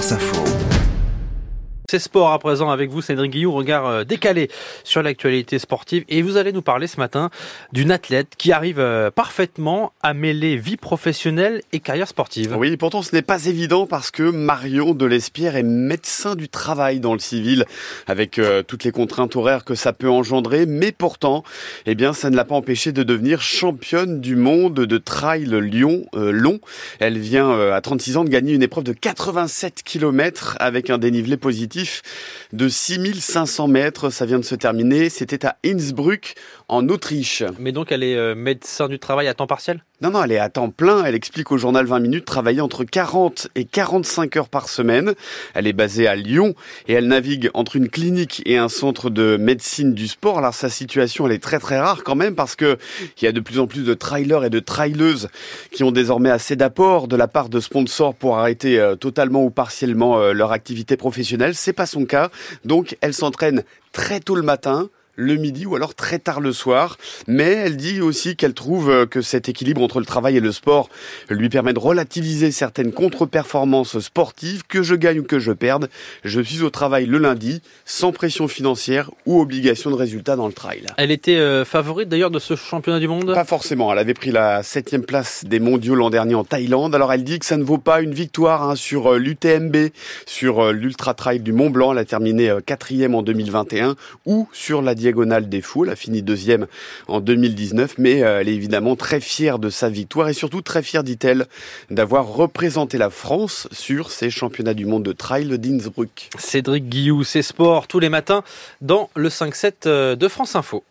France Info. C'est sport à présent avec vous, Cédric Guillou, regard euh, décalé sur l'actualité sportive. Et vous allez nous parler ce matin d'une athlète qui arrive euh, parfaitement à mêler vie professionnelle et carrière sportive. Oui, pourtant ce n'est pas évident parce que Marion Delespierre est médecin du travail dans le civil avec euh, toutes les contraintes horaires que ça peut engendrer. Mais pourtant, eh bien, ça ne l'a pas empêché de devenir championne du monde de trail Lyon long. Elle vient à 36 ans de gagner une épreuve de 87 km avec un dénivelé positif de 6500 mètres. Ça vient de se terminer. C'était à Innsbruck, en Autriche. Mais donc, elle est euh, médecin du travail à temps partiel? Non, non, elle est à temps plein. Elle explique au journal 20 minutes travailler entre 40 et 45 heures par semaine. Elle est basée à Lyon et elle navigue entre une clinique et un centre de médecine du sport. Alors sa situation, elle est très très rare quand même parce que il y a de plus en plus de trailers et de traileuses qui ont désormais assez d'apport de la part de sponsors pour arrêter euh, totalement ou partiellement euh, leur activité professionnelle. C'est pas son cas. Donc elle s'entraîne très tôt le matin le midi ou alors très tard le soir. Mais elle dit aussi qu'elle trouve euh, que cet équilibre entre le travail et le sport lui permet de relativiser certaines contre-performances sportives, que je gagne ou que je perde. Je suis au travail le lundi, sans pression financière ou obligation de résultat dans le trail. Elle était euh, favorite d'ailleurs de ce championnat du monde? Pas forcément. Elle avait pris la septième place des mondiaux l'an dernier en Thaïlande. Alors elle dit que ça ne vaut pas une victoire hein, sur euh, l'UTMB, sur l'Ultra Trail du Mont Blanc. Elle a terminé quatrième en 2021 ou sur la diagonale des fous. Elle a fini deuxième en 2019, mais euh, elle est évidemment très fière de sa victoire et surtout très fière, dit-elle, d'avoir représenté la France sur ces championnats du monde de trail d'Innsbruck. Cédric Guillou, c'est sport tous les matins dans le 5-7 euh, de France Info.